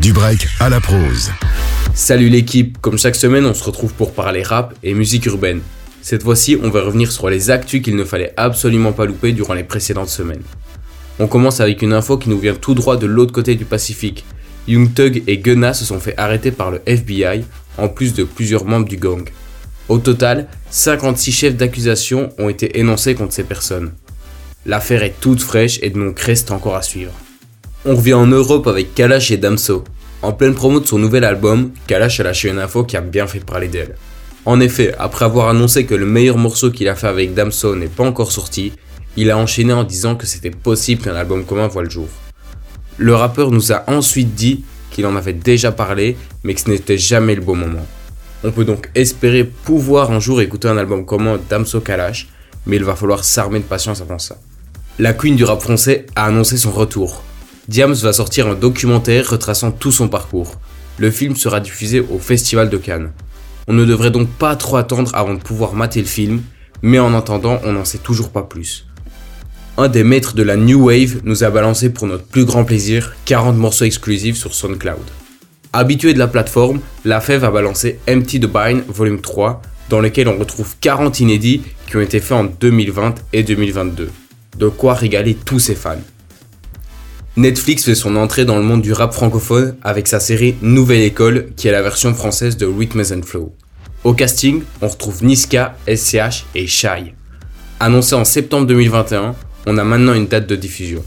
Du break à la prose. Salut l'équipe, comme chaque semaine on se retrouve pour parler rap et musique urbaine. Cette fois-ci on va revenir sur les actus qu'il ne fallait absolument pas louper durant les précédentes semaines. On commence avec une info qui nous vient tout droit de l'autre côté du Pacifique. Young Thug et Gunna se sont fait arrêter par le FBI, en plus de plusieurs membres du gang. Au total, 56 chefs d'accusation ont été énoncés contre ces personnes. L'affaire est toute fraîche et mon reste encore à suivre. On revient en Europe avec Kalash et Damso. En pleine promo de son nouvel album, Kalash a lâché une info qui a bien fait parler d'elle. En effet, après avoir annoncé que le meilleur morceau qu'il a fait avec Damso n'est pas encore sorti, il a enchaîné en disant que c'était possible qu'un album commun voit le jour. Le rappeur nous a ensuite dit qu'il en avait déjà parlé, mais que ce n'était jamais le bon moment. On peut donc espérer pouvoir un jour écouter un album commun Damso Kalash, mais il va falloir s'armer de patience avant ça. La queen du rap français a annoncé son retour. Diams va sortir un documentaire retraçant tout son parcours. Le film sera diffusé au Festival de Cannes. On ne devrait donc pas trop attendre avant de pouvoir mater le film, mais en attendant, on n'en sait toujours pas plus. Un des maîtres de la New Wave nous a balancé pour notre plus grand plaisir 40 morceaux exclusifs sur SoundCloud. Habitué de la plateforme, la Fève a balancé Empty the Bind Volume 3, dans lequel on retrouve 40 inédits qui ont été faits en 2020 et 2022. De quoi régaler tous ses fans. Netflix fait son entrée dans le monde du rap francophone avec sa série Nouvelle École qui est la version française de Rhythm and Flow. Au casting, on retrouve Niska, SCH et Shai. Annoncé en septembre 2021, on a maintenant une date de diffusion.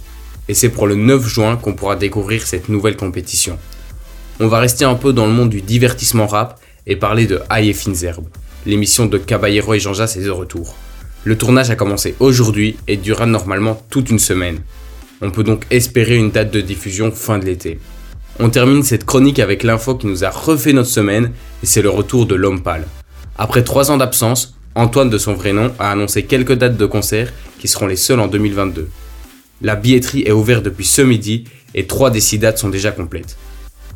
Et c'est pour le 9 juin qu'on pourra découvrir cette nouvelle compétition. On va rester un peu dans le monde du divertissement rap et parler de High et Fines Herbes. L'émission de Caballero et Jean-Jacques est de retour. Le tournage a commencé aujourd'hui et durera normalement toute une semaine. On peut donc espérer une date de diffusion fin de l'été. On termine cette chronique avec l'info qui nous a refait notre semaine et c'est le retour de l'homme pâle. Après trois ans d'absence, Antoine de son vrai nom a annoncé quelques dates de concert qui seront les seules en 2022. La billetterie est ouverte depuis ce midi et trois des six dates sont déjà complètes.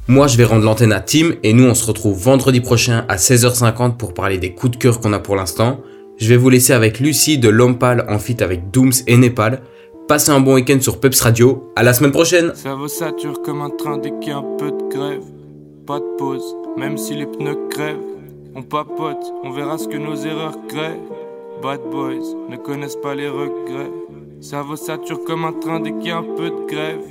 Moi je vais rendre l'antenne à Tim et nous on se retrouve vendredi prochain à 16h50 pour parler des coups de cœur qu'on a pour l'instant. Je vais vous laisser avec Lucie de l'homme pâle en fit avec Dooms et Népal. Passez un bon week-end sur Peps Radio. À la semaine prochaine. Ça vaut sature comme un train dès qu'il y a un peu de grève. Pas de pause, même si les pneus crèvent. On papote, on verra ce que nos erreurs créent. Bad boys ne connaissent pas les regrets. Ça vaut sature comme un train dès qu'il y a un peu de grève.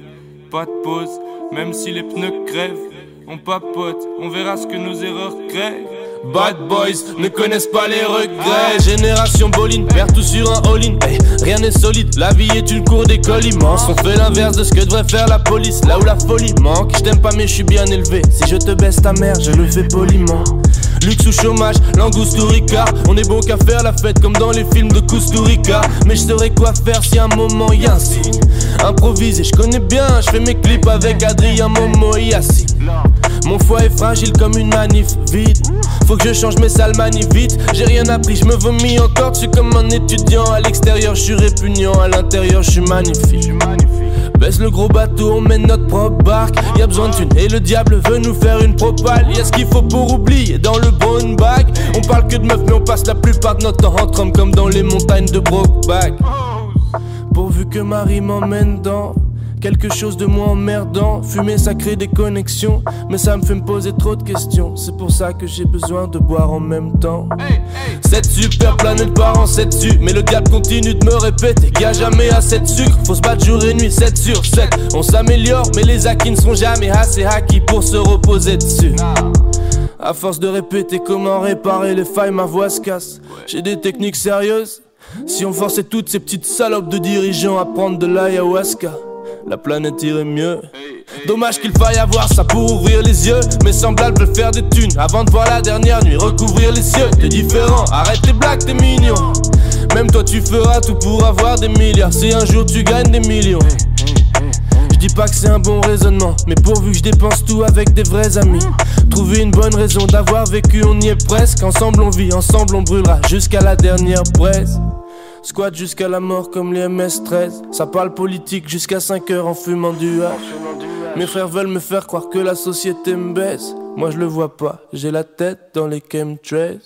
Pas de pause, même si les pneus crèvent. On papote, on verra ce que nos erreurs créent. Bad boys ne connaissent pas les regrets. Génération Boline, perd tout sur un all-in. rien n'est solide, la vie est une cour d'école immense. On fait l'inverse de ce que devrait faire la police, là où la folie manque. Je t'aime pas, mais je suis bien élevé. Si je te baisse ta mère, je le fais poliment. Luxe ou chômage, langouste ou ricard On est bon qu'à faire la fête comme dans les films de Kusturica Mais je saurais quoi faire si un moment y a un signe Improviser, je connais bien, je fais mes clips avec Adrien Momo et Yassi Mon foie est fragile comme une manif vide Faut que je change mes sales vite J'ai rien appris, je me vomis encore suis comme un étudiant à l'extérieur, je suis répugnant À l'intérieur, je suis magnifique Baisse le gros bateau, on mène notre propre barque. Y a besoin de thunes et le diable veut nous faire une propale. Y a ce qu'il faut pour oublier dans le bon bag. On parle que de meufs, mais on passe la plupart de notre temps entre hommes comme dans les montagnes de Brokeback. Pourvu que Marie m'emmène dans Quelque chose de moins emmerdant, fumer ça crée des connexions, mais ça me fait me poser trop de questions. C'est pour ça que j'ai besoin de boire en même temps. Cette super planète part en 7 dessus, mais le diable continue de me répéter qu'il a jamais assez de sucre. Faut se battre jour et nuit, 7 sur 7. On s'améliore, mais les acquis ne sont jamais assez acquis pour se reposer dessus. À force de répéter comment réparer les failles, ma voix se casse. J'ai des techniques sérieuses. Si on forçait toutes ces petites salopes de dirigeants à prendre de l'ayahuasca la planète irait mieux. Dommage qu'il faille avoir ça pour ouvrir les yeux. Mais semblables veulent faire des thunes avant de voir la dernière nuit recouvrir les cieux. T'es différent, arrête les blagues, t'es mignon. Même toi, tu feras tout pour avoir des milliards. Si un jour tu gagnes des millions. Je dis pas que c'est un bon raisonnement, mais pourvu que je dépense tout avec des vrais amis. Trouver une bonne raison d'avoir vécu, on y est presque. Ensemble on vit, ensemble on brûlera jusqu'à la dernière braise. Squat jusqu'à la mort comme les MS-13. Ça parle politique jusqu'à 5 heures en fumant du hache. Mes frères veulent me faire croire que la société me baisse. Moi je le vois pas, j'ai la tête dans les chemtrails.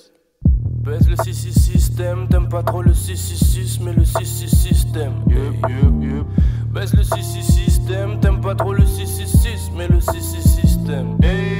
Baisse le 6 système, t'aimes pas trop le 666, mais le 6 système. Baisse le 6 système, t'aimes pas trop le 666, mais le 6 système. système.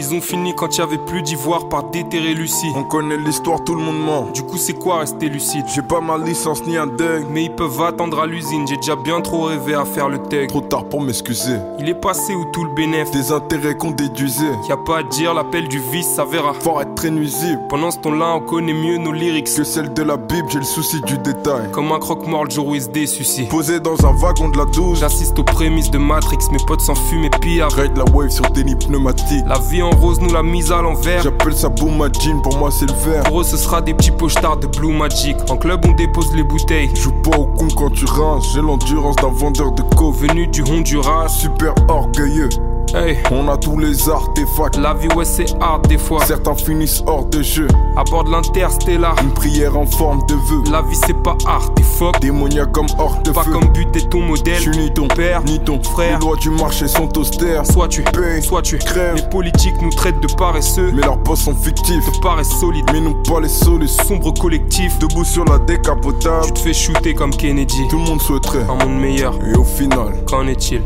Ils ont fini quand il y avait plus d'ivoire par déterrer Lucie. On connaît l'histoire, tout le monde ment. Du coup, c'est quoi rester lucide? J'ai pas ma licence ni un dingue. Mais ils peuvent attendre à l'usine, j'ai déjà bien trop rêvé à faire le tech. Trop tard pour m'excuser. Il est passé où tout le bénéf? Des intérêts qu'on déduisait. Y a pas à dire, l'appel du vice être très nuisible. Pendant ce temps-là, on connaît mieux nos lyrics. Que celle de la Bible, j'ai le souci du détail. Comme un croque-mort le jour où il se. Posé dans un wagon de la 12. J'assiste aux prémices de Matrix, mes potes s'en fument et pillent. Ride la wave sur des nids pneumatiques. La vie en rose nous l'a mise à l'envers. J'appelle ça boom ma jean, pour moi c'est le vert. Pour eux, ce sera des petits pochards de Blue Magic. En club, on dépose les bouteilles. Joue pas au con quand tu rinces. J'ai l'endurance d'un vendeur de coke. Venu du Honduras. Super orgueilleux. Hey, On a tous les artefacts. la vie, ouais, c'est hard des fois. Certains finissent hors de jeu. À bord de l'interstellar. Une prière en forme de vœu. La vie, c'est pas t'es fuck. Démoniaque comme hors de Pas feu. comme but, t'es ton modèle. Je suis ni ton père, ni ton frère. Les lois du marché sont austères. Soit tu Paye, soit tu crève. Les politiques nous traitent de paresseux. Mais leurs boss sont fictifs. Te paraissent solides. Mais non pas les solutions. Sombre collectif. Debout sur la décapotable. Tu te fais shooter comme Kennedy. Tout le monde souhaiterait. Un monde meilleur. Et au final, Qu'en est-il?